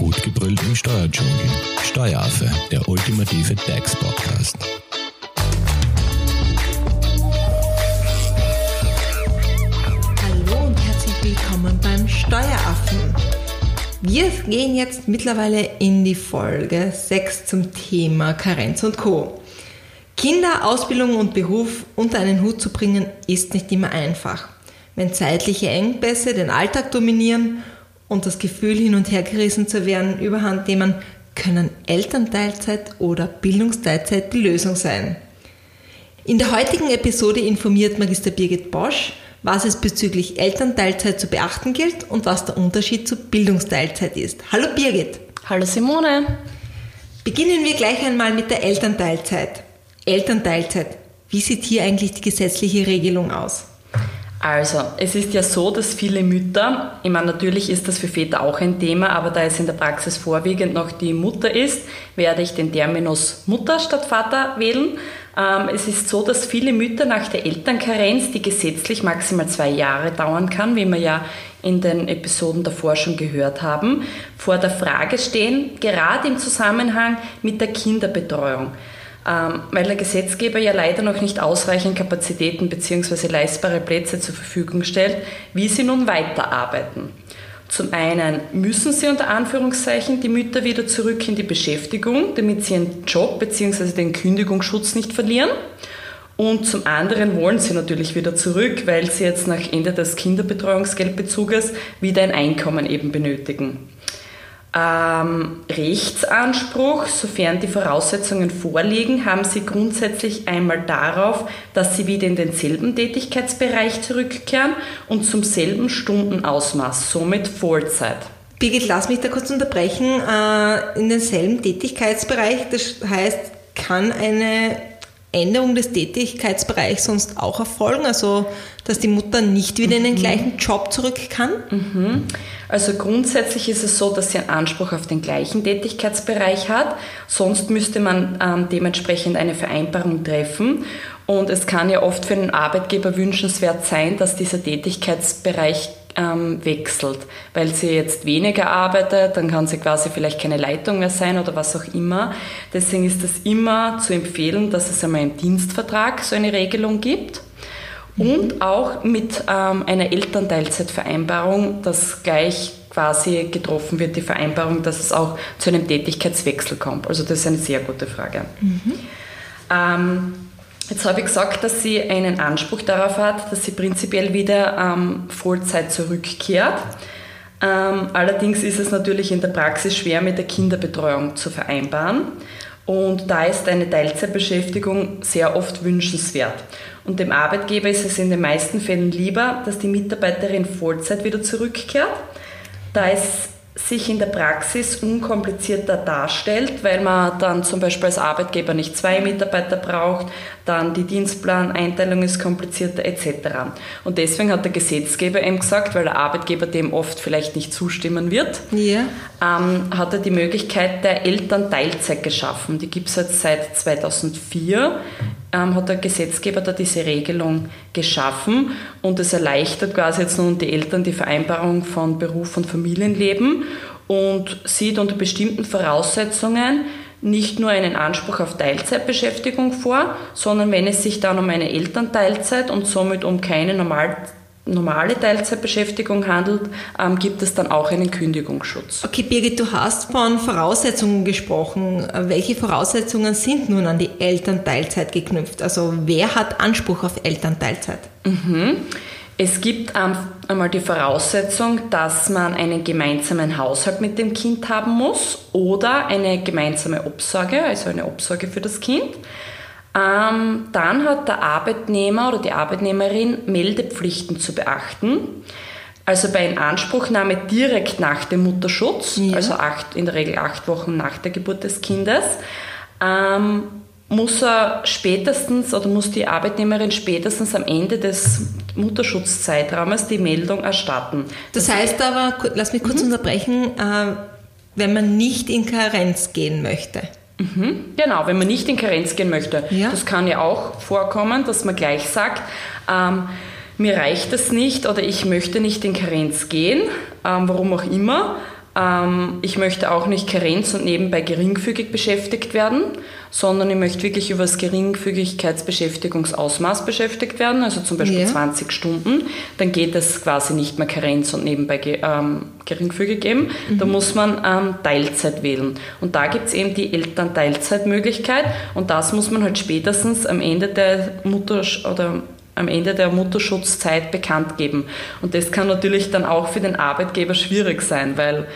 Gut gebrüllt im Steuerdschungel. Steueraffe, der ultimative DAX-Podcast. Hallo und herzlich willkommen beim Steueraffen. Wir gehen jetzt mittlerweile in die Folge 6 zum Thema Karenz und Co. Kinder, Ausbildung und Beruf unter einen Hut zu bringen, ist nicht immer einfach. Wenn zeitliche Engpässe den Alltag dominieren und das Gefühl, hin und her gerissen zu werden, überhand nehmen, können Elternteilzeit oder Bildungsteilzeit die Lösung sein. In der heutigen Episode informiert Magister Birgit Bosch, was es bezüglich Elternteilzeit zu beachten gilt und was der Unterschied zu Bildungsteilzeit ist. Hallo Birgit. Hallo Simone. Beginnen wir gleich einmal mit der Elternteilzeit. Elternteilzeit. Wie sieht hier eigentlich die gesetzliche Regelung aus? Also, es ist ja so, dass viele Mütter, ich meine, natürlich ist das für Väter auch ein Thema, aber da es in der Praxis vorwiegend noch die Mutter ist, werde ich den Terminus Mutter statt Vater wählen. Ähm, es ist so, dass viele Mütter nach der Elternkarenz, die gesetzlich maximal zwei Jahre dauern kann, wie wir ja in den Episoden davor schon gehört haben, vor der Frage stehen, gerade im Zusammenhang mit der Kinderbetreuung. Ähm, weil der Gesetzgeber ja leider noch nicht ausreichend Kapazitäten bzw. leistbare Plätze zur Verfügung stellt, wie sie nun weiterarbeiten. Zum einen müssen sie unter Anführungszeichen die Mütter wieder zurück in die Beschäftigung, damit sie ihren Job bzw. den Kündigungsschutz nicht verlieren. Und zum anderen wollen sie natürlich wieder zurück, weil sie jetzt nach Ende des Kinderbetreuungsgeldbezuges wieder ein Einkommen eben benötigen. Ähm, Rechtsanspruch, sofern die Voraussetzungen vorliegen, haben Sie grundsätzlich einmal darauf, dass Sie wieder in denselben Tätigkeitsbereich zurückkehren und zum selben Stundenausmaß, somit Vollzeit. Birgit, lass mich da kurz unterbrechen. Äh, in denselben Tätigkeitsbereich, das heißt, kann eine Änderung des Tätigkeitsbereichs sonst auch erfolgen? Also, dass die Mutter nicht wieder in den gleichen Job zurück kann? Mhm. Also grundsätzlich ist es so, dass sie einen Anspruch auf den gleichen Tätigkeitsbereich hat. Sonst müsste man ähm, dementsprechend eine Vereinbarung treffen. Und es kann ja oft für einen Arbeitgeber wünschenswert sein, dass dieser Tätigkeitsbereich ähm, wechselt, weil sie jetzt weniger arbeitet, dann kann sie quasi vielleicht keine Leitung mehr sein oder was auch immer. Deswegen ist es immer zu empfehlen, dass es einmal im Dienstvertrag so eine Regelung gibt und auch mit ähm, einer Elternteilzeitvereinbarung, dass gleich quasi getroffen wird, die Vereinbarung, dass es auch zu einem Tätigkeitswechsel kommt. Also das ist eine sehr gute Frage. Mhm. Ähm, jetzt habe ich gesagt, dass sie einen Anspruch darauf hat, dass sie prinzipiell wieder ähm, Vollzeit zurückkehrt. Ähm, allerdings ist es natürlich in der Praxis schwer mit der Kinderbetreuung zu vereinbaren. Und da ist eine Teilzeitbeschäftigung sehr oft wünschenswert. Und dem Arbeitgeber ist es in den meisten Fällen lieber, dass die Mitarbeiterin Vollzeit wieder zurückkehrt, da es sich in der Praxis unkomplizierter darstellt, weil man dann zum Beispiel als Arbeitgeber nicht zwei Mitarbeiter braucht, dann die Dienstplaneinteilung ist komplizierter etc. Und deswegen hat der Gesetzgeber eben gesagt, weil der Arbeitgeber dem oft vielleicht nicht zustimmen wird, ja. ähm, hat er die Möglichkeit der Elternteilzeit geschaffen. Die gibt es jetzt seit 2004 ähm, hat der Gesetzgeber da diese Regelung geschaffen und es erleichtert quasi jetzt nun die Eltern die Vereinbarung von Beruf und Familienleben und sieht unter bestimmten Voraussetzungen nicht nur einen Anspruch auf Teilzeitbeschäftigung vor, sondern wenn es sich dann um eine Elternteilzeit und somit um keine normal normale Teilzeitbeschäftigung handelt, ähm, gibt es dann auch einen Kündigungsschutz. Okay, Birgit, du hast von Voraussetzungen gesprochen. Welche Voraussetzungen sind nun an die Elternteilzeit geknüpft? Also wer hat Anspruch auf Elternteilzeit? Mhm. Es gibt ähm, einmal die Voraussetzung, dass man einen gemeinsamen Haushalt mit dem Kind haben muss oder eine gemeinsame Obsorge, also eine Obsorge für das Kind. Ähm, dann hat der Arbeitnehmer oder die Arbeitnehmerin Meldepflichten zu beachten. Also bei Inanspruchnahme direkt nach dem Mutterschutz, ja. also acht, in der Regel acht Wochen nach der Geburt des Kindes, ähm, muss er spätestens oder muss die Arbeitnehmerin spätestens am Ende des Mutterschutzzeitraumes die Meldung erstatten. Das, das heißt aber, lass mich kurz mhm. unterbrechen, äh, wenn man nicht in Karenz gehen möchte. Mhm, genau, wenn man nicht in Karenz gehen möchte. Ja. Das kann ja auch vorkommen, dass man gleich sagt, ähm, mir reicht das nicht oder ich möchte nicht in Karenz gehen, ähm, warum auch immer. Ähm, ich möchte auch nicht Karenz und nebenbei geringfügig beschäftigt werden, sondern ich möchte wirklich über das Geringfügigkeitsbeschäftigungsausmaß beschäftigt werden, also zum Beispiel ja. 20 Stunden. Dann geht es quasi nicht mehr Karenz und nebenbei ähm, geringfügig eben. Mhm. Da muss man ähm, Teilzeit wählen. Und da gibt es eben die Elternteilzeitmöglichkeit und das muss man halt spätestens am Ende der Mutter- oder am Ende der Mutterschutzzeit bekannt geben. Und das kann natürlich dann auch für den Arbeitgeber schwierig sein, weil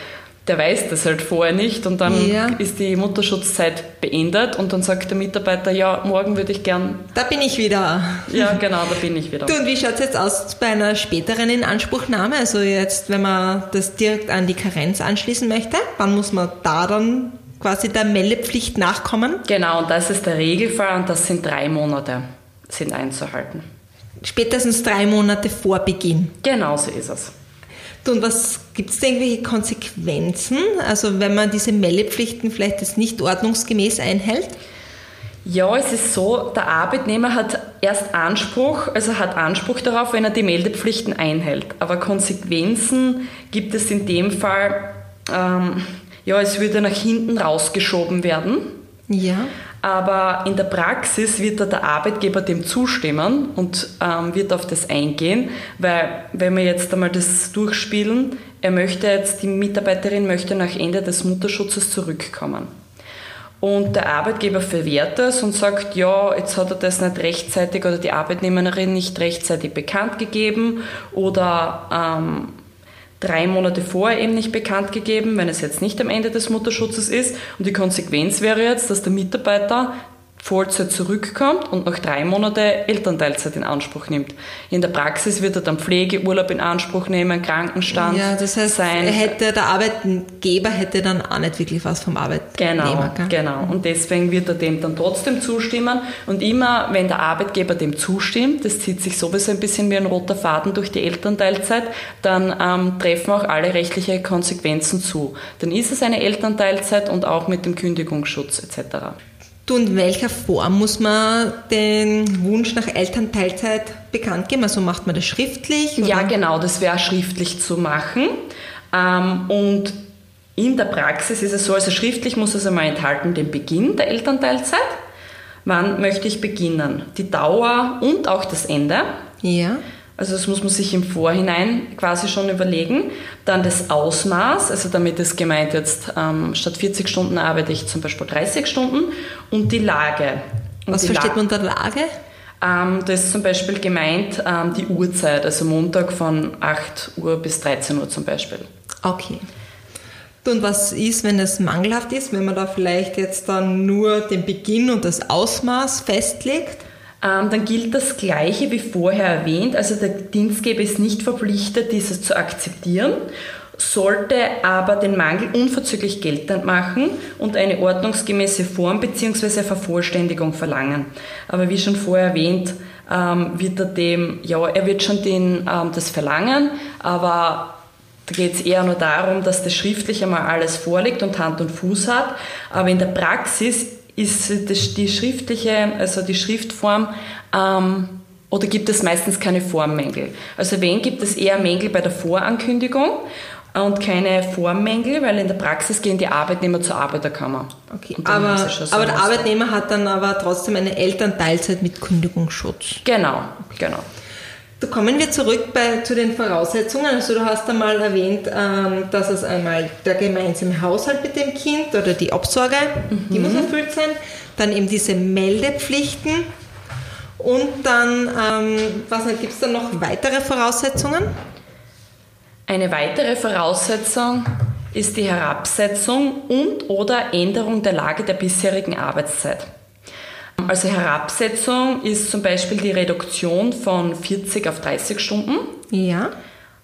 der weiß das halt vorher nicht und dann ja. ist die Mutterschutzzeit beendet und dann sagt der Mitarbeiter, ja, morgen würde ich gern. Da bin ich wieder. Ja, genau, da bin ich wieder. Du, und wie schaut es jetzt aus bei einer späteren Inanspruchnahme? Also jetzt, wenn man das direkt an die Karenz anschließen möchte, wann muss man da dann quasi der Meldepflicht nachkommen? Genau, und das ist der Regelfall und das sind drei Monate sind einzuhalten spätestens drei Monate vor Beginn. Genau so ist es. Und was gibt es da irgendwelche Konsequenzen? Also wenn man diese Meldepflichten vielleicht jetzt nicht ordnungsgemäß einhält? Ja, es ist so, der Arbeitnehmer hat erst Anspruch, also hat Anspruch darauf, wenn er die Meldepflichten einhält. Aber Konsequenzen gibt es in dem Fall, ähm, ja, es würde nach hinten rausgeschoben werden. Ja. Aber in der Praxis wird da der Arbeitgeber dem zustimmen und ähm, wird auf das eingehen, weil wenn wir jetzt einmal das durchspielen, er möchte jetzt, die Mitarbeiterin möchte nach Ende des Mutterschutzes zurückkommen. Und der Arbeitgeber verwehrt das und sagt, ja, jetzt hat er das nicht rechtzeitig oder die Arbeitnehmerin nicht rechtzeitig bekannt gegeben oder ähm, drei Monate vorher eben nicht bekannt gegeben, wenn es jetzt nicht am Ende des Mutterschutzes ist. Und die Konsequenz wäre jetzt, dass der Mitarbeiter Vollzeit zurückkommt und noch drei Monate Elternteilzeit in Anspruch nimmt. In der Praxis wird er dann Pflegeurlaub in Anspruch nehmen, Krankenstand ja, das heißt, sein. Hätte der Arbeitgeber hätte dann auch nicht wirklich was vom Arbeitnehmer. Genau, genau. Und deswegen wird er dem dann trotzdem zustimmen. Und immer, wenn der Arbeitgeber dem zustimmt, das zieht sich sowieso ein bisschen wie ein roter Faden durch die Elternteilzeit, dann ähm, treffen auch alle rechtliche Konsequenzen zu. Dann ist es eine Elternteilzeit und auch mit dem Kündigungsschutz etc. Du, in welcher Form muss man den Wunsch nach Elternteilzeit bekannt geben? Also macht man das schriftlich? Oder? Ja, genau, das wäre schriftlich zu machen. Ähm, und in der Praxis ist es so, also schriftlich muss es einmal enthalten den Beginn der Elternteilzeit. Wann möchte ich beginnen? Die Dauer und auch das Ende. Ja. Also das muss man sich im Vorhinein quasi schon überlegen. Dann das Ausmaß, also damit ist gemeint jetzt, ähm, statt 40 Stunden arbeite ich zum Beispiel 30 Stunden. Und die Lage. Und Was die versteht La man unter Lage? Ähm, das ist zum Beispiel gemeint ähm, die Uhrzeit, also Montag von 8 Uhr bis 13 Uhr zum Beispiel. Okay. Und was ist, wenn es mangelhaft ist, wenn man da vielleicht jetzt dann nur den Beginn und das Ausmaß festlegt? Ähm, dann gilt das Gleiche wie vorher erwähnt. Also der Dienstgeber ist nicht verpflichtet, dieses zu akzeptieren, sollte aber den Mangel unverzüglich geltend machen und eine ordnungsgemäße Form bzw. Vervollständigung verlangen. Aber wie schon vorher erwähnt, ähm, wird er dem, ja, er wird schon den, ähm, das verlangen, aber da geht es eher nur darum, dass das schriftlich einmal alles vorliegt und Hand und Fuß hat. Aber in der Praxis ist die schriftliche, also die Schriftform, ähm, oder gibt es meistens keine Formmängel? Also wenn gibt es eher Mängel bei der Vorankündigung und keine Formmängel, weil in der Praxis gehen die Arbeitnehmer zur Arbeiterkammer. Okay, aber, aber der Arbeitnehmer hat dann aber trotzdem eine Elternteilzeit mit Kündigungsschutz. Genau, genau. So kommen wir zurück bei, zu den Voraussetzungen. Also du hast einmal erwähnt, ähm, dass es einmal der gemeinsame Haushalt mit dem Kind oder die Obsorge, mhm. die muss erfüllt sein. Dann eben diese Meldepflichten. Und dann, ähm, was gibt es da noch weitere Voraussetzungen? Eine weitere Voraussetzung ist die Herabsetzung und oder Änderung der Lage der bisherigen Arbeitszeit. Also Herabsetzung ist zum Beispiel die Reduktion von 40 auf 30 Stunden. Ja.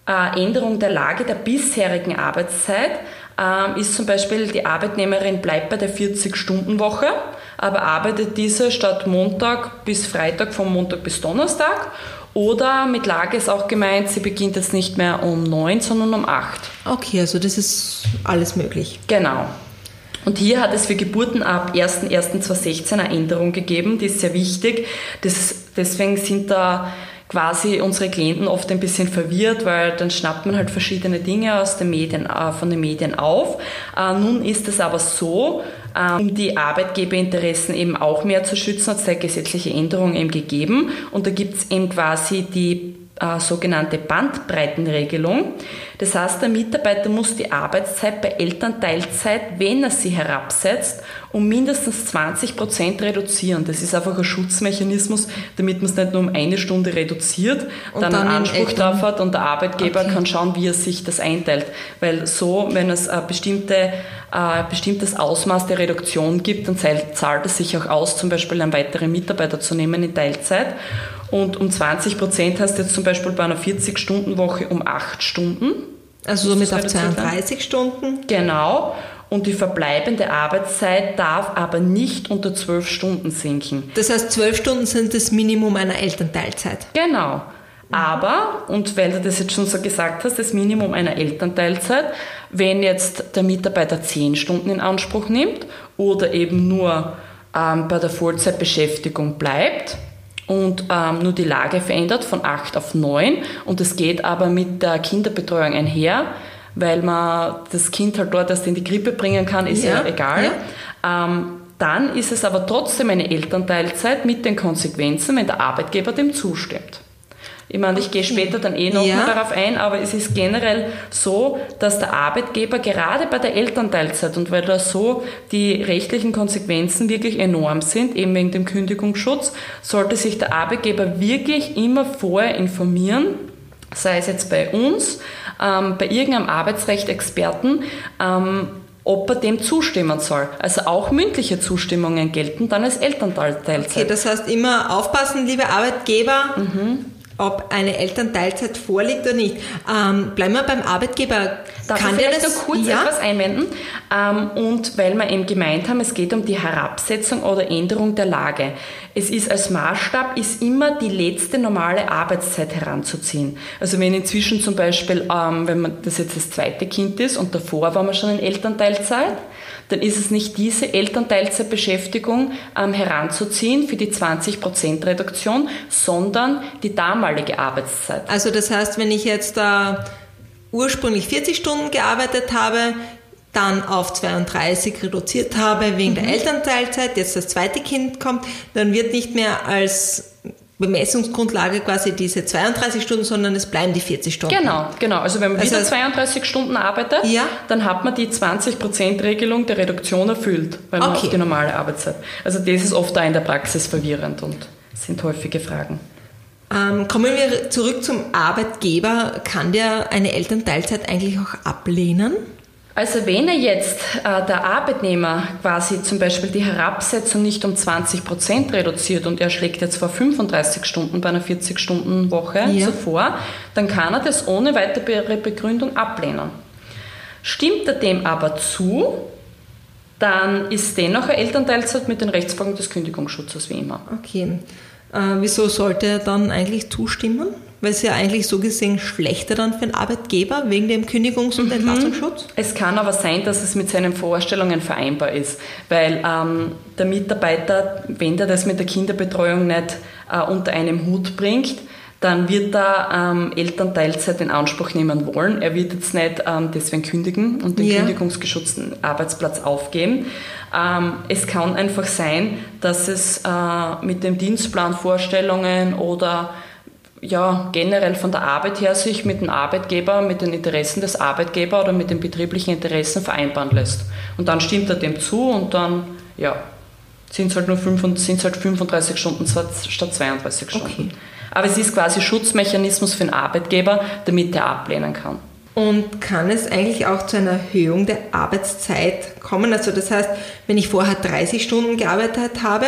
Äh, Änderung der Lage der bisherigen Arbeitszeit äh, ist zum Beispiel, die Arbeitnehmerin bleibt bei der 40-Stunden-Woche, aber arbeitet diese statt Montag bis Freitag, von Montag bis Donnerstag. Oder mit Lage ist auch gemeint, sie beginnt jetzt nicht mehr um 9, sondern um 8. Okay, also das ist alles möglich. Genau. Und hier hat es für Geburten ab 01.01.2016 eine Änderung gegeben, die ist sehr wichtig. Das, deswegen sind da quasi unsere Klienten oft ein bisschen verwirrt, weil dann schnappt man halt verschiedene Dinge aus den Medien, äh, von den Medien auf. Äh, nun ist es aber so, äh, um die Arbeitgeberinteressen eben auch mehr zu schützen, hat es gesetzliche Änderungen eben gegeben. Und da gibt es eben quasi die äh, sogenannte Bandbreitenregelung. Das heißt, der Mitarbeiter muss die Arbeitszeit bei Elternteilzeit, wenn er sie herabsetzt, um mindestens 20 Prozent reduzieren. Das ist einfach ein Schutzmechanismus, damit man es nicht nur um eine Stunde reduziert, und dann, dann einen Anspruch drauf hat und der Arbeitgeber okay. kann schauen, wie er sich das einteilt. Weil so, wenn es eine bestimmte ein bestimmtes Ausmaß der Reduktion gibt, dann zahlt es sich auch aus, zum Beispiel einen weiteren Mitarbeiter zu nehmen in Teilzeit. Und um 20 Prozent hast du jetzt zum Beispiel bei einer 40-Stunden-Woche um 8 Stunden. Also somit auf 32 Stunden? Genau. Und die verbleibende Arbeitszeit darf aber nicht unter 12 Stunden sinken. Das heißt, 12 Stunden sind das Minimum einer Elternteilzeit? Genau. Aber, und weil du das jetzt schon so gesagt hast, das Minimum einer Elternteilzeit, wenn jetzt der Mitarbeiter 10 Stunden in Anspruch nimmt oder eben nur ähm, bei der Vollzeitbeschäftigung bleibt, und ähm, nur die Lage verändert von 8 auf 9 und es geht aber mit der Kinderbetreuung einher, weil man das Kind halt dort erst in die Krippe bringen kann, ist ja, ja egal. Ja. Ähm, dann ist es aber trotzdem eine Elternteilzeit mit den Konsequenzen, wenn der Arbeitgeber dem zustimmt. Ich meine, ich gehe später dann eh noch ja. darauf ein, aber es ist generell so, dass der Arbeitgeber gerade bei der Elternteilzeit und weil da so die rechtlichen Konsequenzen wirklich enorm sind, eben wegen dem Kündigungsschutz, sollte sich der Arbeitgeber wirklich immer vorher informieren, sei es jetzt bei uns, ähm, bei irgendeinem Arbeitsrecht-Experten, ähm, ob er dem zustimmen soll. Also auch mündliche Zustimmungen gelten dann als Elternteilzeit. Okay, das heißt immer aufpassen, liebe Arbeitgeber. Mhm ob eine Elternteilzeit vorliegt oder nicht. Ähm, bleiben wir beim Arbeitgeber. Darf Kann ich vielleicht noch kurz ja? etwas einwenden? Ähm, und weil wir eben gemeint haben, es geht um die Herabsetzung oder Änderung der Lage. Es ist als Maßstab ist immer die letzte normale Arbeitszeit heranzuziehen. Also wenn inzwischen zum Beispiel, ähm, wenn man das jetzt das zweite Kind ist und davor war man schon in Elternteilzeit, dann ist es nicht diese Elternteilzeitbeschäftigung ähm, heranzuziehen für die 20% Reduktion, sondern die damalige Arbeitszeit. Also das heißt, wenn ich jetzt äh, ursprünglich 40 Stunden gearbeitet habe, dann auf 32 reduziert habe wegen mhm. der Elternteilzeit, jetzt das zweite Kind kommt, dann wird nicht mehr als Bemessungsgrundlage quasi diese 32 Stunden, sondern es bleiben die 40 Stunden. Genau, genau. Also wenn man also wieder 32 Stunden arbeitet, ja? dann hat man die 20%-Regelung der Reduktion erfüllt, weil man okay. auf die normale Arbeitszeit. Also das ist oft da in der Praxis verwirrend und sind häufige Fragen. Ähm, kommen wir zurück zum Arbeitgeber. Kann der eine Elternteilzeit eigentlich auch ablehnen? Also wenn er jetzt äh, der Arbeitnehmer quasi zum Beispiel die Herabsetzung nicht um 20 Prozent reduziert und er schlägt jetzt vor 35 Stunden bei einer 40-Stunden-Woche ja. zuvor, dann kann er das ohne weitere Begründung ablehnen. Stimmt er dem aber zu, dann ist dennoch eine Elternteilzeit mit den Rechtsfolgen des Kündigungsschutzes wie immer. Okay. Äh, wieso sollte er dann eigentlich zustimmen? Weil es ja eigentlich so gesehen schlechter dann für den Arbeitgeber wegen dem Kündigungs- und mhm. Entlastungsschutz? Es kann aber sein, dass es mit seinen Vorstellungen vereinbar ist, weil ähm, der Mitarbeiter, wenn der das mit der Kinderbetreuung nicht äh, unter einem Hut bringt, dann wird er ähm, Elternteilzeit in Anspruch nehmen wollen. Er wird jetzt nicht ähm, deswegen kündigen und den ja. kündigungsgeschützten Arbeitsplatz aufgeben. Ähm, es kann einfach sein, dass es äh, mit dem Dienstplan Vorstellungen oder ja, generell von der Arbeit her sich mit dem Arbeitgeber, mit den Interessen des Arbeitgebers oder mit den betrieblichen Interessen vereinbaren lässt. Und dann stimmt er dem zu und dann, ja, sind es halt nur 5, halt 35 Stunden statt 32 Stunden. Okay. Aber es ist quasi Schutzmechanismus für den Arbeitgeber, damit er ablehnen kann. Und kann es eigentlich auch zu einer Erhöhung der Arbeitszeit kommen? Also das heißt, wenn ich vorher 30 Stunden gearbeitet habe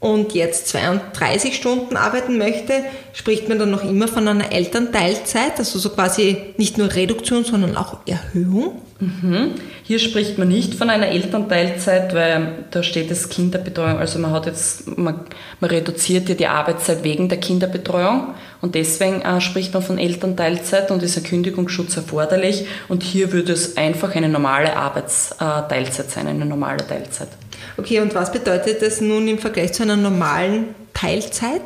und jetzt 32 Stunden arbeiten möchte, spricht man dann noch immer von einer Elternteilzeit, also so quasi nicht nur Reduktion, sondern auch Erhöhung? Mhm. Hier spricht man nicht von einer Elternteilzeit, weil da steht es Kinderbetreuung. Also man hat jetzt, man, man reduziert ja die Arbeitszeit wegen der Kinderbetreuung und deswegen äh, spricht man von Elternteilzeit und ist ein Kündigungsschutz erforderlich. Und hier würde es einfach eine normale Arbeitsteilzeit sein, eine normale Teilzeit. Okay, und was bedeutet das nun im Vergleich zu einer normalen Teilzeit?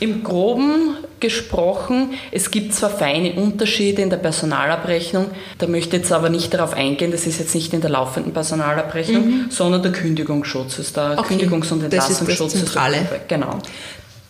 Im groben gesprochen, es gibt zwar feine Unterschiede in der Personalabrechnung, da möchte ich jetzt aber nicht darauf eingehen, das ist jetzt nicht in der laufenden Personalabrechnung, mhm. sondern der Kündigungsschutz ist da, okay. Kündigungs- und Entlassungsschutz das ist, das ist Genau.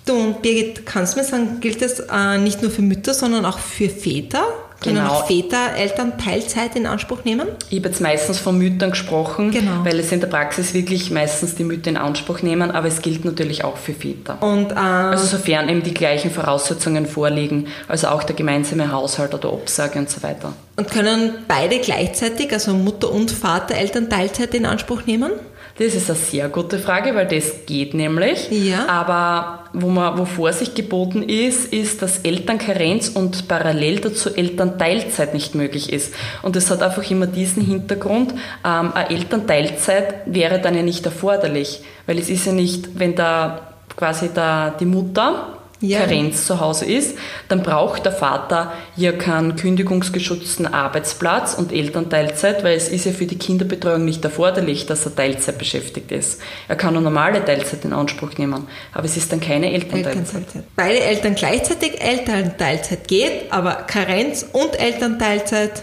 Du und Birgit, kannst du mir sagen, gilt das äh, nicht nur für Mütter, sondern auch für Väter? Können genau. auch Väter Elternteilzeit in Anspruch nehmen? Ich habe jetzt meistens von Müttern gesprochen, genau. weil es in der Praxis wirklich meistens die Mütter in Anspruch nehmen, aber es gilt natürlich auch für Väter. Und, ähm, also sofern eben die gleichen Voraussetzungen vorliegen, also auch der gemeinsame Haushalt oder Obsage und so weiter. Und können beide gleichzeitig, also Mutter und Vater, Elternteilzeit in Anspruch nehmen? Das ist eine sehr gute Frage, weil das geht nämlich. Ja. Aber wo, man, wo Vorsicht geboten ist, ist, dass Elternkarenz und parallel dazu Elternteilzeit nicht möglich ist. Und es hat einfach immer diesen Hintergrund, ähm, eine Elternteilzeit wäre dann ja nicht erforderlich, weil es ist ja nicht, wenn da quasi da die Mutter ja. Karenz zu Hause ist, dann braucht der Vater ja keinen kündigungsgeschützten Arbeitsplatz und Elternteilzeit, weil es ist ja für die Kinderbetreuung nicht erforderlich, dass er Teilzeit beschäftigt ist. Er kann eine normale Teilzeit in Anspruch nehmen, aber es ist dann keine Elternteilzeit. Elternteilzeit. Beide Eltern gleichzeitig, Elternteilzeit geht, aber Karenz und Elternteilzeit,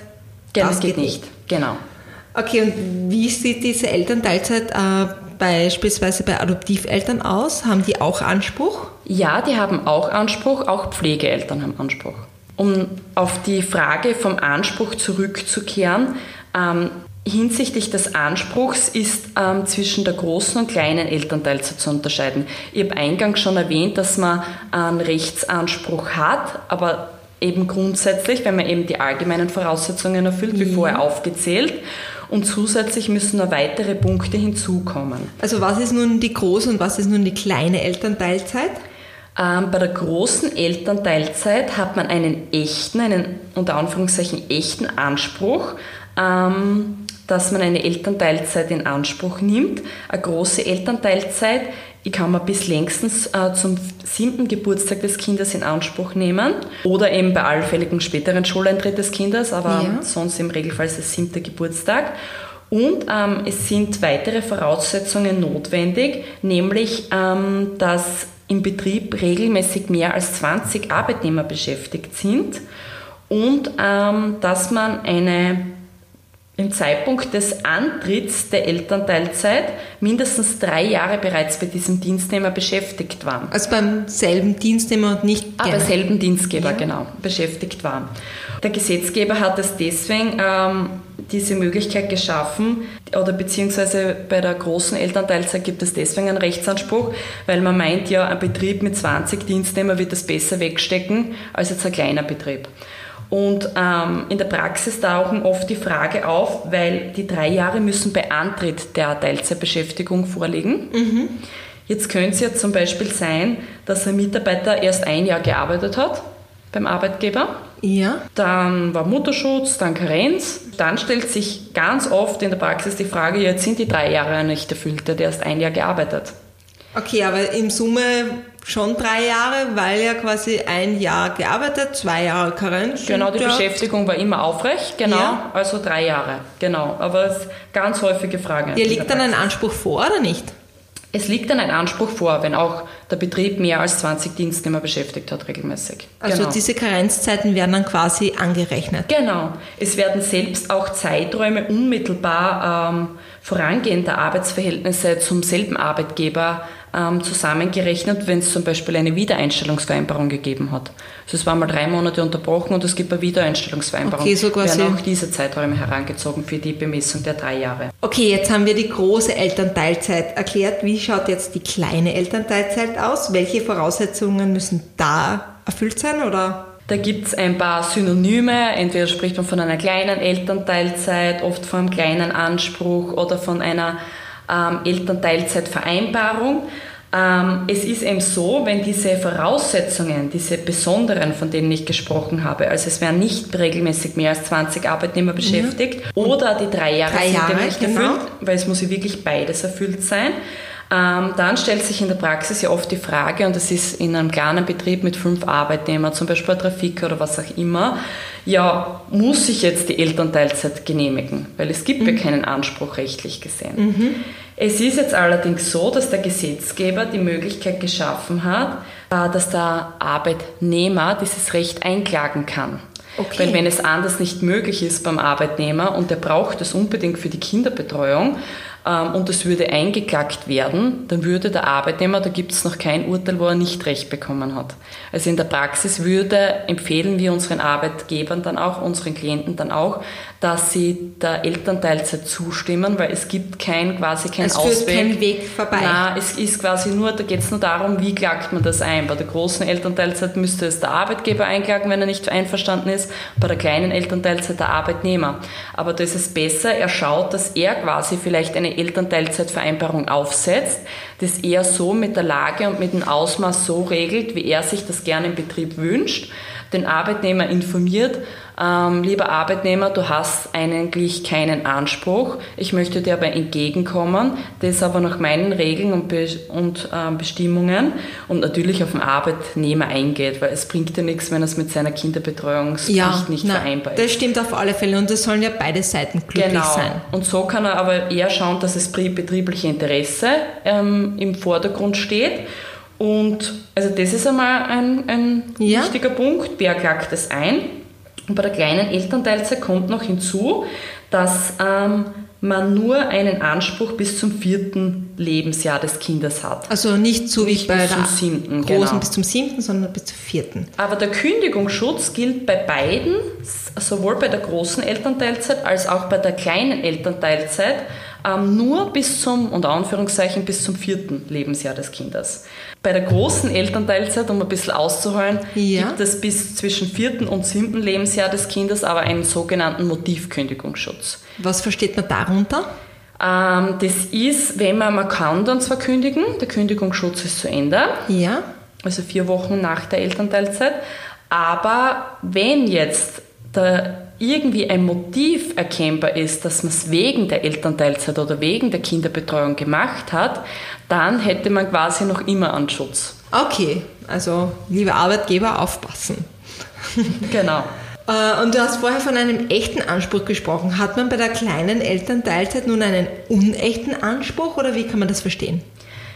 genau, das geht nicht. nicht. Genau. Okay, und wie sieht diese Elternteilzeit äh, beispielsweise bei Adoptiveltern aus? Haben die auch Anspruch? Ja, die haben auch Anspruch, auch Pflegeeltern haben Anspruch. Um auf die Frage vom Anspruch zurückzukehren, ähm, hinsichtlich des Anspruchs ist ähm, zwischen der großen und kleinen Elternteilzeit zu unterscheiden. Ich habe eingangs schon erwähnt, dass man einen Rechtsanspruch hat, aber eben grundsätzlich, wenn man eben die allgemeinen Voraussetzungen erfüllt, wie ja. vorher aufgezählt. Und zusätzlich müssen noch weitere Punkte hinzukommen. Also was ist nun die große und was ist nun die kleine Elternteilzeit? Ähm, bei der großen Elternteilzeit hat man einen echten, einen unter Anführungszeichen echten Anspruch, ähm, dass man eine Elternteilzeit in Anspruch nimmt. Eine große Elternteilzeit, ich kann man bis längstens äh, zum siebten Geburtstag des Kindes in Anspruch nehmen oder eben bei allfälligem späteren Schuleintritt des Kindes, aber ja. sonst im Regelfall ist es siebter Geburtstag. Und ähm, es sind weitere Voraussetzungen notwendig, nämlich dass im Betrieb regelmäßig mehr als 20 Arbeitnehmer beschäftigt sind und ähm, dass man eine im Zeitpunkt des Antritts der Elternteilzeit mindestens drei Jahre bereits bei diesem Dienstnehmer beschäftigt waren. Also beim selben Dienstnehmer und nicht. Ah, beim selben Dienstgeber, ja. genau, beschäftigt waren. Der Gesetzgeber hat es deswegen ähm, diese Möglichkeit geschaffen, oder beziehungsweise bei der großen Elternteilzeit gibt es deswegen einen Rechtsanspruch, weil man meint, ja, ein Betrieb mit 20 Dienstnehmer wird das besser wegstecken als jetzt ein kleiner Betrieb. Und ähm, in der Praxis tauchen oft die Frage auf, weil die drei Jahre müssen bei Antritt der Teilzeitbeschäftigung vorliegen. Mhm. Jetzt könnte es ja zum Beispiel sein, dass ein Mitarbeiter erst ein Jahr gearbeitet hat beim Arbeitgeber. Ja. Dann war Mutterschutz, dann Karenz. Dann stellt sich ganz oft in der Praxis die Frage, jetzt sind die drei Jahre nicht erfüllt, der hat erst ein Jahr gearbeitet. Okay, aber im Summe schon drei Jahre, weil er quasi ein Jahr gearbeitet, zwei Jahre Karenz. Genau, die Beschäftigung war immer aufrecht, genau, ja. also drei Jahre, genau. Aber es ist ganz häufige Frage. Ihr liegt dann ein Anspruch vor oder nicht? Es liegt dann ein Anspruch vor, wenn auch der Betrieb mehr als 20 Dienstnehmer beschäftigt hat regelmäßig. Also genau. diese Karenzzeiten werden dann quasi angerechnet. Genau. Es werden selbst auch Zeiträume unmittelbar ähm, vorangehender Arbeitsverhältnisse zum selben Arbeitgeber ähm, zusammengerechnet, wenn es zum Beispiel eine Wiedereinstellungsvereinbarung gegeben hat. Also es war mal drei Monate unterbrochen und es gibt eine Wiedereinstellungsvereinbarung. Okay, so quasi. Werden auch diese Zeiträume herangezogen für die Bemessung der drei Jahre. Okay, jetzt haben wir die große Elternteilzeit erklärt. Wie schaut jetzt die kleine Elternteilzeit aus? Welche Voraussetzungen müssen da erfüllt sein oder? Da gibt es ein paar Synonyme. Entweder spricht man von einer kleinen Elternteilzeit, oft von einem kleinen Anspruch oder von einer ähm, Elternteilzeitvereinbarung. Ähm, es ist eben so, wenn diese Voraussetzungen, diese besonderen, von denen ich gesprochen habe, also es werden nicht regelmäßig mehr als 20 Arbeitnehmer beschäftigt mhm. oder die drei Jahre drei sind Jahre, nicht genau. erfüllt, weil es muss ja wirklich beides erfüllt sein. Ähm, dann stellt sich in der Praxis ja oft die Frage, und das ist in einem kleinen Betrieb mit fünf Arbeitnehmern, zum Beispiel Trafik oder was auch immer, ja, muss ich jetzt die Elternteilzeit genehmigen? Weil es gibt mhm. ja keinen Anspruch rechtlich gesehen. Mhm. Es ist jetzt allerdings so, dass der Gesetzgeber die Möglichkeit geschaffen hat, äh, dass der Arbeitnehmer dieses Recht einklagen kann. Okay. Weil wenn es anders nicht möglich ist beim Arbeitnehmer und er braucht es unbedingt für die Kinderbetreuung, ähm, und es würde eingeklagt werden, dann würde der Arbeitnehmer, da gibt es noch kein Urteil, wo er nicht Recht bekommen hat. Also in der Praxis würde, empfehlen wir unseren Arbeitgebern dann auch, unseren Klienten dann auch, dass sie der Elternteilzeit zustimmen, weil es gibt kein, quasi kein es Ausweg. Es führt kein Weg vorbei. Nein, es ist quasi nur, da geht es nur darum, wie klagt man das ein. Bei der großen Elternteilzeit müsste es der Arbeitgeber einklagen, wenn er nicht einverstanden ist, bei der kleinen Elternteilzeit der Arbeitnehmer. Aber da ist es besser, er schaut, dass er quasi vielleicht eine Elternteilzeitvereinbarung aufsetzt, das er so mit der Lage und mit dem Ausmaß so regelt, wie er sich das gerne im Betrieb wünscht, den Arbeitnehmer informiert, ähm, lieber Arbeitnehmer, du hast eigentlich keinen Anspruch, ich möchte dir aber entgegenkommen, das aber nach meinen Regeln und, Be und äh, Bestimmungen und natürlich auf den Arbeitnehmer eingeht, weil es bringt ja nichts, wenn er es mit seiner Kinderbetreuungspflicht ja, nicht nein, vereinbart ist. Das stimmt auf alle Fälle und es sollen ja beide Seiten glücklich genau. sein. Und so kann er aber eher schauen, dass das betriebliche Interesse ähm, im Vordergrund steht. Und also das ist einmal ein, ein ja. wichtiger Punkt. Wer klagt es ein? Und bei der kleinen Elternteilzeit kommt noch hinzu, dass ähm, man nur einen Anspruch bis zum vierten Lebensjahr des Kindes hat. Also nicht so wie bei der siebten, großen genau. bis zum siebten, sondern bis zum vierten. Aber der Kündigungsschutz gilt bei beiden, sowohl bei der großen Elternteilzeit als auch bei der kleinen Elternteilzeit, ähm, nur bis zum, unter Anführungszeichen, bis zum vierten Lebensjahr des Kindes. Bei der großen Elternteilzeit, um ein bisschen auszuholen, ja. gibt es bis zwischen vierten und siebten Lebensjahr des Kindes aber einen sogenannten Motivkündigungsschutz. Was versteht man darunter? Ähm, das ist, wenn man, man kann dann zwar kündigen, der Kündigungsschutz ist zu Ende. Ja. Also vier Wochen nach der Elternteilzeit. Aber wenn jetzt der irgendwie ein Motiv erkennbar ist, dass man es wegen der Elternteilzeit oder wegen der Kinderbetreuung gemacht hat, dann hätte man quasi noch immer einen Schutz. Okay, also liebe Arbeitgeber, aufpassen. Genau. Äh, und du hast vorher von einem echten Anspruch gesprochen. Hat man bei der kleinen Elternteilzeit nun einen unechten Anspruch oder wie kann man das verstehen?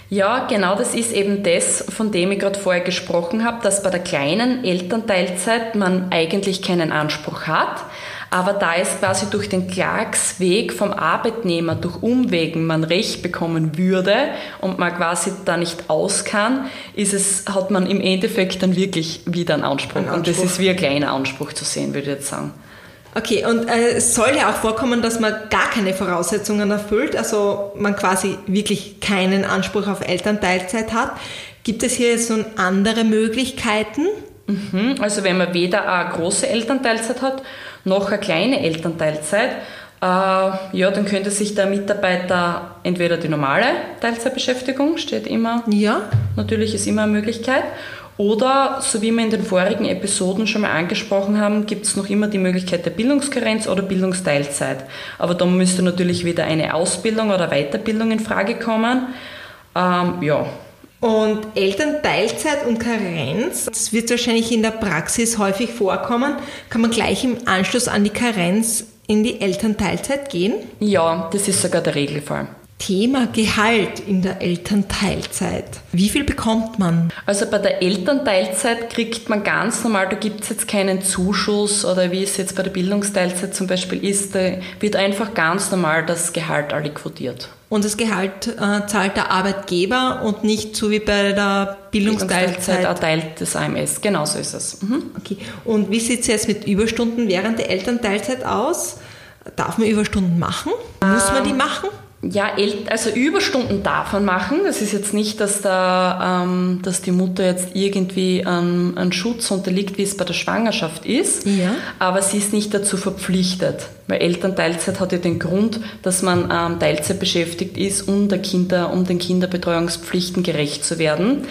Ja, genau das ist eben das, von dem ich gerade vorher gesprochen habe, dass bei der kleinen Elternteilzeit man eigentlich keinen Anspruch hat, aber da es quasi durch den Klagsweg vom Arbeitnehmer, durch Umwegen man Recht bekommen würde und man quasi da nicht aus kann, ist es, hat man im Endeffekt dann wirklich wieder einen Anspruch. Ein Anspruch. Und das ist wie ein kleiner Anspruch zu sehen, würde ich jetzt sagen. Okay, und äh, es soll ja auch vorkommen, dass man gar keine Voraussetzungen erfüllt, also man quasi wirklich keinen Anspruch auf Elternteilzeit hat. Gibt es hier so andere Möglichkeiten? Mhm, also wenn man weder eine große Elternteilzeit hat, noch eine kleine Elternteilzeit, äh, ja, dann könnte sich der Mitarbeiter entweder die normale Teilzeitbeschäftigung, steht immer, ja. natürlich ist immer eine Möglichkeit, oder, so wie wir in den vorigen Episoden schon mal angesprochen haben, gibt es noch immer die Möglichkeit der Bildungskarenz oder Bildungsteilzeit. Aber da müsste natürlich wieder eine Ausbildung oder Weiterbildung in Frage kommen. Ähm, ja. Und Elternteilzeit und Karenz, das wird wahrscheinlich in der Praxis häufig vorkommen. Kann man gleich im Anschluss an die Karenz in die Elternteilzeit gehen? Ja, das ist sogar der Regelfall. Thema Gehalt in der Elternteilzeit. Wie viel bekommt man? Also bei der Elternteilzeit kriegt man ganz normal, da gibt es jetzt keinen Zuschuss oder wie es jetzt bei der Bildungsteilzeit zum Beispiel ist, da wird einfach ganz normal das Gehalt quotiert. Und das Gehalt äh, zahlt der Arbeitgeber und nicht so wie bei der Bildungsteilzeit? erteilt das AMS, genau so ist es. Mhm. Okay. Und wie sieht es jetzt mit Überstunden während der Elternteilzeit aus? Darf man Überstunden machen? Muss man die machen? Ja, also Überstunden darf man machen. Das ist jetzt nicht, dass, da, ähm, dass die Mutter jetzt irgendwie ähm, einen Schutz unterliegt, wie es bei der Schwangerschaft ist. Ja. Aber sie ist nicht dazu verpflichtet. Weil Elternteilzeit hat ja den Grund, dass man ähm, Teilzeit beschäftigt ist, um, der Kinder, um den Kinderbetreuungspflichten gerecht zu werden.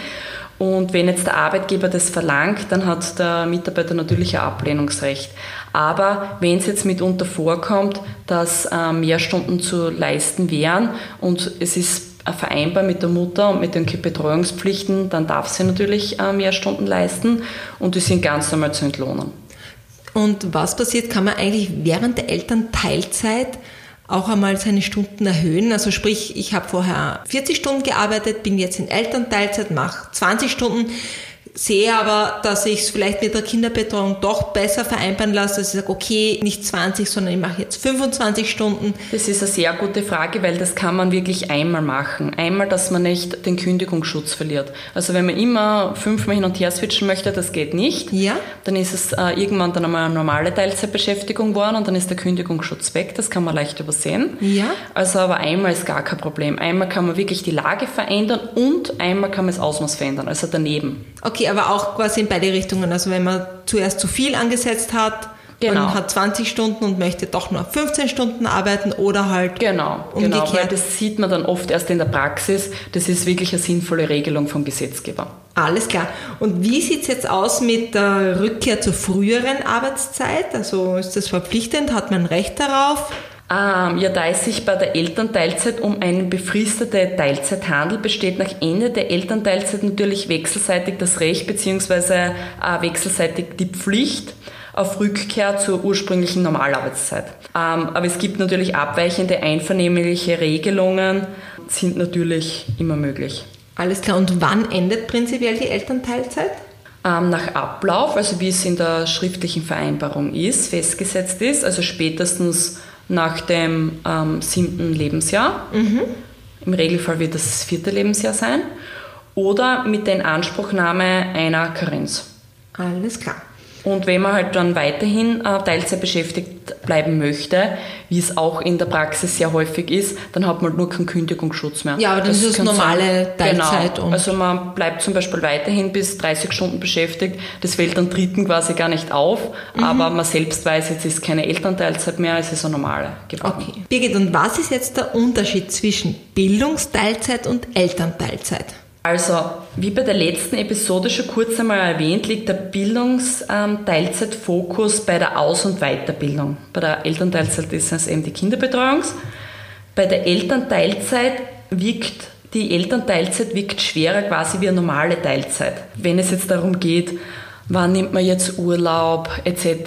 Und wenn jetzt der Arbeitgeber das verlangt, dann hat der Mitarbeiter natürlich ein Ablehnungsrecht. Aber wenn es jetzt mitunter vorkommt, dass äh, mehr Stunden zu leisten wären und es ist vereinbar mit der Mutter und mit den Betreuungspflichten, dann darf sie natürlich äh, mehr Stunden leisten und die sind ganz normal zu entlohnen. Und was passiert, kann man eigentlich während der Elternteilzeit auch einmal seine Stunden erhöhen. Also sprich, ich habe vorher 40 Stunden gearbeitet, bin jetzt in Elternteilzeit, mache 20 Stunden sehe aber, dass ich es vielleicht mit der Kinderbetreuung doch besser vereinbaren lasse, dass ich sage, okay, nicht 20, sondern ich mache jetzt 25 Stunden. Das ist eine sehr gute Frage, weil das kann man wirklich einmal machen. Einmal, dass man nicht den Kündigungsschutz verliert. Also wenn man immer fünfmal hin und her switchen möchte, das geht nicht. Ja. Dann ist es äh, irgendwann dann einmal eine normale Teilzeitbeschäftigung geworden und dann ist der Kündigungsschutz weg. Das kann man leicht übersehen. Ja. Also aber einmal ist gar kein Problem. Einmal kann man wirklich die Lage verändern und einmal kann man das Ausmaß verändern, also daneben. Okay, aber auch quasi in beide Richtungen. Also wenn man zuerst zu viel angesetzt hat, Genau. man hat 20 Stunden und möchte doch nur 15 Stunden arbeiten oder halt Genau, genau, weil umgekehrt. das sieht man dann oft erst in der Praxis. Das ist wirklich eine sinnvolle Regelung vom Gesetzgeber. Alles klar. Und wie sieht's jetzt aus mit der Rückkehr zur früheren Arbeitszeit? Also ist das verpflichtend? Hat man Recht darauf? Ähm, ja, da es sich bei der Elternteilzeit um eine befristete Teilzeit handelt, besteht nach Ende der Elternteilzeit natürlich wechselseitig das Recht bzw. Äh, wechselseitig die Pflicht auf Rückkehr zur ursprünglichen Normalarbeitszeit. Ähm, aber es gibt natürlich abweichende einvernehmliche Regelungen, sind natürlich immer möglich. Alles klar. Und wann endet prinzipiell die Elternteilzeit? Ähm, nach Ablauf, also wie es in der schriftlichen Vereinbarung ist, festgesetzt ist, also spätestens nach dem ähm, siebten Lebensjahr. Im Regelfall wird das das vierte Lebensjahr sein. Oder mit der Inanspruchnahme einer Karenz. Alles klar. Und wenn man halt dann weiterhin äh, Teilzeit beschäftigt bleiben möchte, wie es auch in der Praxis sehr häufig ist, dann hat man nur keinen Kündigungsschutz mehr. Ja, aber dann ist es kann normale Teilzeit Genau. Also man bleibt zum Beispiel weiterhin bis 30 Stunden beschäftigt. Das fällt dann Dritten quasi gar nicht auf, Mhm. aber man selbst weiß, jetzt ist keine Elternteilzeit mehr, es ist eine normale geworden. Okay. Birgit, und was ist jetzt der Unterschied zwischen Bildungsteilzeit und Elternteilzeit? Also, wie bei der letzten Episode schon kurz einmal erwähnt, liegt der Bildungsteilzeitfokus bei der Aus- und Weiterbildung. Bei der Elternteilzeit ist es eben die Kinderbetreuungs. Bei der Elternteilzeit wiegt die Elternteilzeit wiegt schwerer quasi wie eine normale Teilzeit. Wenn es jetzt darum geht, wann nimmt man jetzt Urlaub etc.,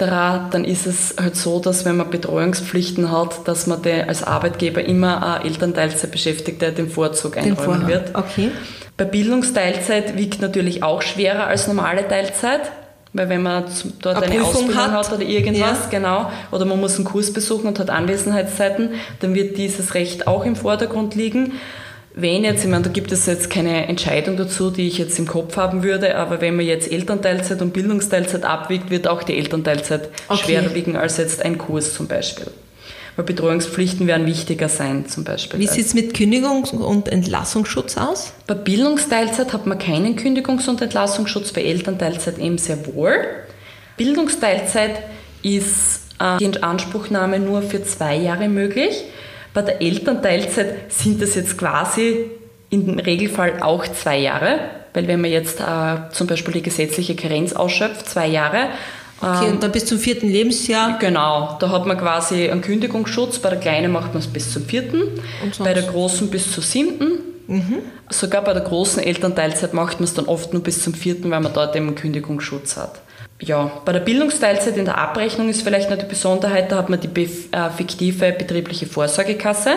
dann ist es halt so, dass wenn man Betreuungspflichten hat, dass man als Arbeitgeber immer eine Elternteilzeitbeschäftigte den Vorzug Den einräumen Vorrang. wird. Okay. Bei Bildungsteilzeit wiegt natürlich auch schwerer als normale Teilzeit, weil wenn man dort Eine eine, Ausbildung hat. hat, oder irgendwas, Ja. genau, oder man muss einen Kurs besuchen und hat Anwesenheitszeiten, dann wird dieses Recht auch im Vordergrund liegen. Wenn jetzt, ich meine, da gibt es jetzt keine Entscheidung dazu, die ich jetzt im Kopf haben würde, aber wenn man jetzt Elternteilzeit und Bildungsteilzeit abwiegt, wird auch die Elternteilzeit Okay. schwerer wiegen als jetzt ein Kurs zum Beispiel. Weil Betreuungspflichten werden wichtiger sein zum Beispiel. Wie als- sieht's mit Kündigungs- und Entlassungsschutz aus? bei Bildungsteilzeit hat man keinen Kündigungs- und Entlassungsschutz, bei Elternteilzeit eben sehr wohl. Bildungsteilzeit ist äh, die Inanspruchnahme nur für zwei Jahre möglich. Bei der Elternteilzeit sind das jetzt quasi im Regelfall auch zwei Jahre, weil wenn man jetzt äh, zum Beispiel die gesetzliche Karenz ausschöpft, zwei Jahre, Okay, ähm, und dann bis zum vierten Lebensjahr. Genau, da hat man quasi einen Kündigungsschutz. Bei der Kleinen macht man es bis zum vierten, bei der Großen bis zum siebten. Sogar bei der großen Elternteilzeit macht man es dann oft nur bis zum vierten, weil man dort eben einen Kündigungsschutz hat. Ja, bei der Bildungsteilzeit in der Abrechnung ist vielleicht noch die Besonderheit, da hat man die äh, fiktive betriebliche Vorsorgekasse,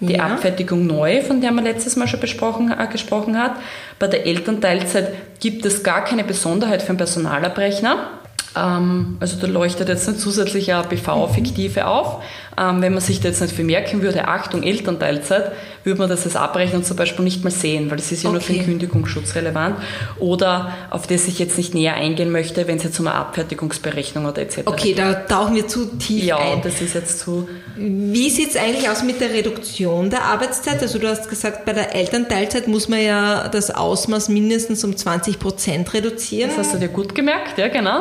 die Ja. Abfertigung neu, von der man letztes Mal schon besprochen, äh, gesprochen hat. Bei der Elternteilzeit gibt es gar keine Besonderheit für einen Personalabrechner. Ähm, also da leuchtet jetzt ein zusätzlicher BV-Fiktive auf. Ähm, wenn man sich da jetzt nicht vermerken würde, Achtung, Elternteilzeit, würde man das als Abrechnen zum Beispiel nicht mal sehen, weil das ist ja nur für den Okay. Kündigungsschutz relevant. Oder auf das ich jetzt nicht näher eingehen möchte, wenn es jetzt um eine Abfertigungsberechnung oder etc. Okay, da tauchen wir zu tief Ja, ein. das ist jetzt zu. Wie sieht's eigentlich aus mit der Reduktion der Arbeitszeit? Also du hast gesagt, bei der Elternteilzeit muss man ja das Ausmaß mindestens um 20 Prozent reduzieren. Das hast du dir gut gemerkt, ja, genau.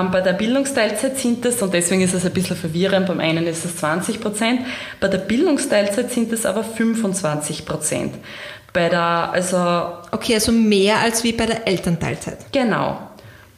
Ähm, bei der Bildungsteilzeit sind es, und deswegen ist es ein bisschen verwirrend, beim einen ist es 20 Prozent, bei der Bildungsteilzeit sind es aber 25 Prozent. Bei der, also Okay, also mehr als wie bei der Elternteilzeit. Genau.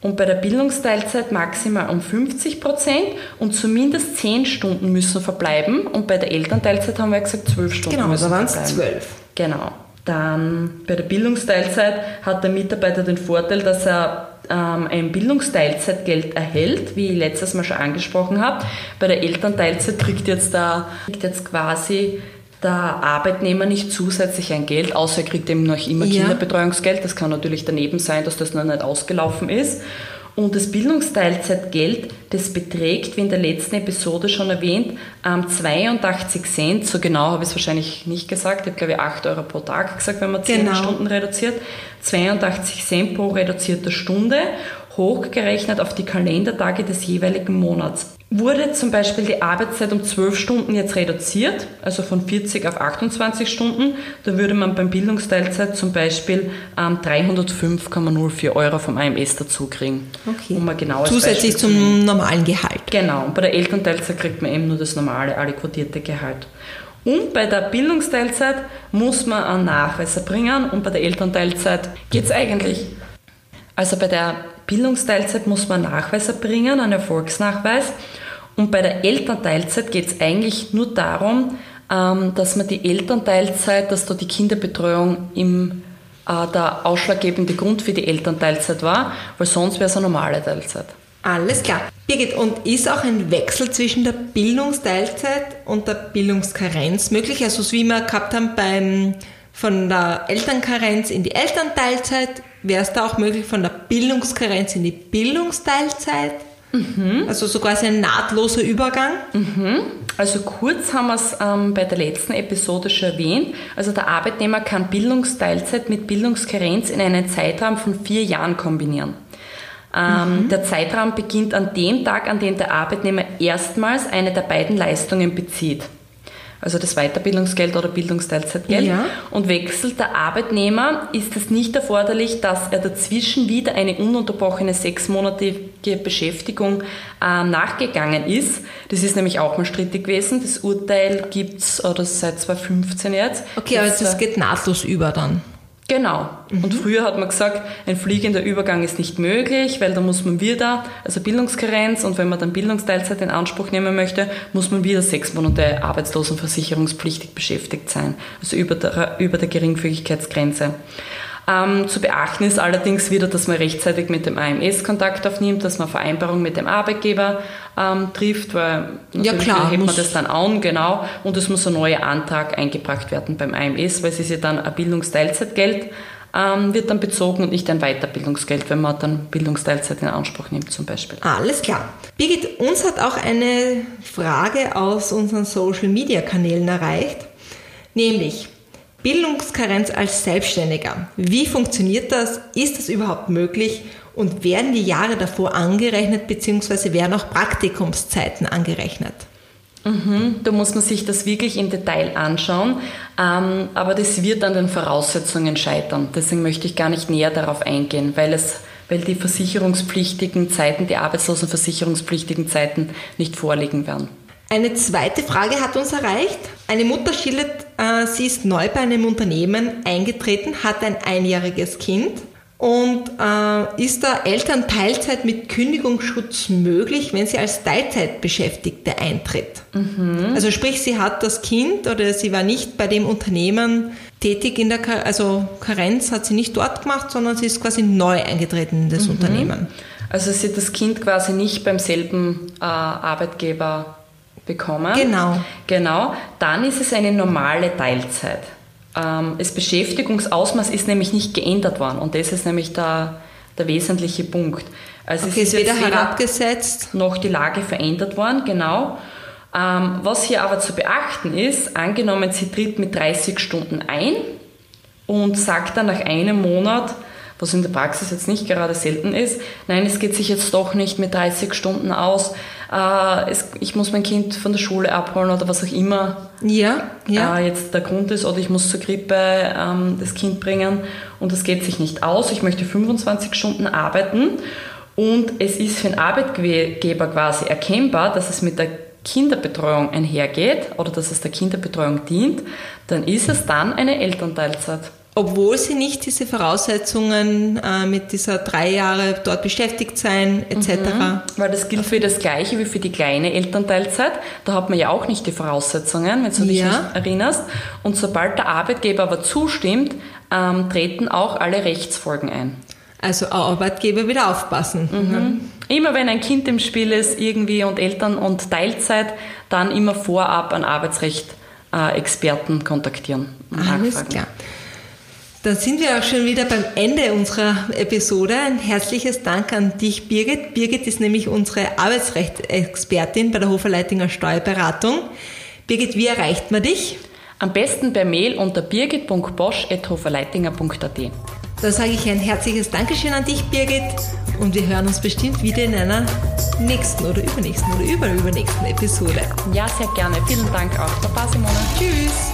Und bei der Bildungsteilzeit maximal um 50 Prozent und zumindest 10 Stunden müssen verbleiben. Und bei der Elternteilzeit haben wir gesagt 12 Stunden Genau, da waren es verbleiben. zwölf. Genau. Dann bei der Bildungsteilzeit hat der Mitarbeiter den Vorteil, dass er ähm, ein Bildungsteilzeitgeld erhält, wie ich letztes Mal schon angesprochen habe. Bei der Elternteilzeit kriegt jetzt, da, kriegt jetzt quasi der Arbeitnehmer nicht zusätzlich ein Geld, außer er kriegt eben noch immer Ja. Kinderbetreuungsgeld. Das kann natürlich daneben sein, dass das noch nicht ausgelaufen ist. Und das Bildungsteilzeitgeld, das beträgt, wie in der letzten Episode schon erwähnt, ähm, 82 Cent. So genau habe ich es wahrscheinlich nicht gesagt. Ich habe, glaube ich, 8 Euro pro Tag gesagt, wenn man 10 Genau. Stunden reduziert. 82 Cent pro reduzierter Stunde, hochgerechnet auf die Kalendertage des jeweiligen Monats. Wurde zum Beispiel die Arbeitszeit um 12 Stunden jetzt reduziert, also von 40 auf 28 Stunden, da würde man beim Bildungsteilzeit zum Beispiel ähm, 305,04 Euro vom AMS dazu kriegen. Okay. Um Zusätzlich Beispiel zum normalen Gehalt. Genau, und bei der Elternteilzeit kriegt man eben nur das normale, alle quotierte Gehalt. Und bei der Bildungsteilzeit muss man einen Nachweis erbringen und bei der Elternteilzeit geht es eigentlich. Also bei der Bildungsteilzeit muss man Nachweis erbringen, einen Erfolgsnachweis. Und bei der Elternteilzeit geht es eigentlich nur darum, ähm, dass man die Elternteilzeit, dass da die Kinderbetreuung im, äh, der ausschlaggebende Grund für die Elternteilzeit war, weil sonst wäre es eine normale Teilzeit. Alles klar. Birgit, und ist auch ein Wechsel zwischen der Bildungsteilzeit und der Bildungskarenz möglich? Also so wie wir gehabt haben beim, von der Elternkarenz in die Elternteilzeit, wäre es da auch möglich von der Bildungskarenz in die Bildungsteilzeit? Also so quasi ein nahtloser Übergang? Also kurz haben wir es ähm, bei der letzten Episode schon erwähnt. Also der Arbeitnehmer kann Bildungsteilzeit mit Bildungskarenz in einen Zeitraum von vier Jahren kombinieren. Ähm, Der Zeitraum beginnt an dem Tag, an dem der Arbeitnehmer erstmals eine der beiden Leistungen bezieht. Also das Weiterbildungsgeld oder Bildungsteilzeitgeld. Ja. Und wechselt der Arbeitnehmer, ist es nicht erforderlich, dass er dazwischen wieder eine ununterbrochene sechsmonatige Beschäftigung äh, nachgegangen ist. Das ist nämlich auch mal strittig gewesen. Das Urteil gibt es seit 2015 jetzt. Okay, aber Das, das äh, geht nahtlos über dann. Genau. Und früher hat man gesagt, ein fliegender Übergang ist nicht möglich, weil da muss man wieder, also Bildungskarenz, und wenn man dann Bildungsteilzeit in Anspruch nehmen möchte, muss man wieder sechs Monate arbeitslosenversicherungspflichtig beschäftigt sein, also über der, über der Geringfügigkeitsgrenze. Ähm, zu beachten ist allerdings wieder, dass man rechtzeitig mit dem AMS Kontakt aufnimmt, dass man Vereinbarung mit dem Arbeitgeber ähm, trifft, weil natürlich klar, hebt man das dann an, genau, und es muss ein neuer Antrag eingebracht werden beim AMS, weil es ist ja dann ein Bildungsteilzeitgeld, ähm, wird dann bezogen und nicht ein Weiterbildungsgeld, wenn man dann Bildungsteilzeit in Anspruch nimmt zum Beispiel. Alles klar. Birgit, uns hat auch eine Frage aus unseren Social Media Kanälen erreicht, nämlich Bildungskarenz als Selbstständiger. Wie funktioniert das? Ist das überhaupt möglich? Und werden die Jahre davor angerechnet, beziehungsweise werden auch Praktikumszeiten angerechnet? Da muss man sich das wirklich im Detail anschauen, ähm, aber das wird an den Voraussetzungen scheitern. Deswegen möchte ich gar nicht näher darauf eingehen, weil es weil die versicherungspflichtigen Zeiten, die arbeitslosenversicherungspflichtigen Zeiten nicht vorliegen werden. Eine zweite Frage hat uns erreicht. Eine Mutter schildert, sie ist neu bei einem Unternehmen eingetreten, hat ein einjähriges Kind und äh, ist da Elternteilzeit mit Kündigungsschutz möglich, wenn sie als Teilzeitbeschäftigte eintritt. Also sprich, sie hat das Kind oder sie war nicht bei dem Unternehmen tätig in der, Ka- also Karenz hat sie nicht dort gemacht, sondern sie ist quasi neu eingetreten in das Unternehmen. Also sie hat das Kind quasi nicht beim selben äh, Arbeitgeber bekommen. Genau. Genau. Dann ist es eine normale Teilzeit. Ähm, das Beschäftigungsausmaß ist nämlich nicht geändert worden und das ist nämlich der, der wesentliche Punkt. Also Okay, es ist weder herabgesetzt. noch die Lage verändert worden, genau. Ähm, was hier aber zu beachten ist, angenommen, sie tritt mit 30 Stunden ein und sagt dann nach einem Monat, was in der Praxis jetzt nicht gerade selten ist, nein, es geht sich jetzt doch nicht mit 30 Stunden aus, äh, es, ich muss mein Kind von der Schule abholen oder was auch immer Ja, ja. äh, jetzt der Grund ist, oder ich muss zur Krippe ähm, das Kind bringen und das geht sich nicht aus, ich möchte 25 Stunden arbeiten und es ist für den Arbeitgeber quasi erkennbar, dass es mit der Kinderbetreuung einhergeht oder dass es der Kinderbetreuung dient, dann ist es dann eine Elternteilzeit. Obwohl sie nicht diese Voraussetzungen äh, mit dieser drei Jahre dort beschäftigt sein etc. Weil das gilt für das Gleiche wie für die kleine Elternteilzeit. Da hat man ja auch nicht die Voraussetzungen, wenn du dich Ja. erinnerst. Und sobald der Arbeitgeber aber zustimmt, ähm, treten auch alle Rechtsfolgen ein. Also Arbeitgeber wieder aufpassen. Mhm. Immer wenn ein Kind im Spiel ist irgendwie und Eltern und Teilzeit, dann immer vorab einen Arbeitsrecht-Experten kontaktieren. Alles klar. Dann sind wir auch schon wieder beim Ende unserer Episode. Ein herzliches Dank an dich, Birgit. Birgit ist nämlich unsere Arbeitsrechtsexpertin bei der Hoferleitinger Steuerberatung. Birgit, wie erreicht man dich? Am besten per Mail unter birgit.bosch.hoferleitinger.at. Da sage ich ein herzliches Dankeschön an dich, Birgit. Und wir hören uns bestimmt wieder in einer nächsten oder übernächsten oder überübernächsten Episode. Ja, sehr gerne. Vielen Dank auch. Baba Simone. Tschüss.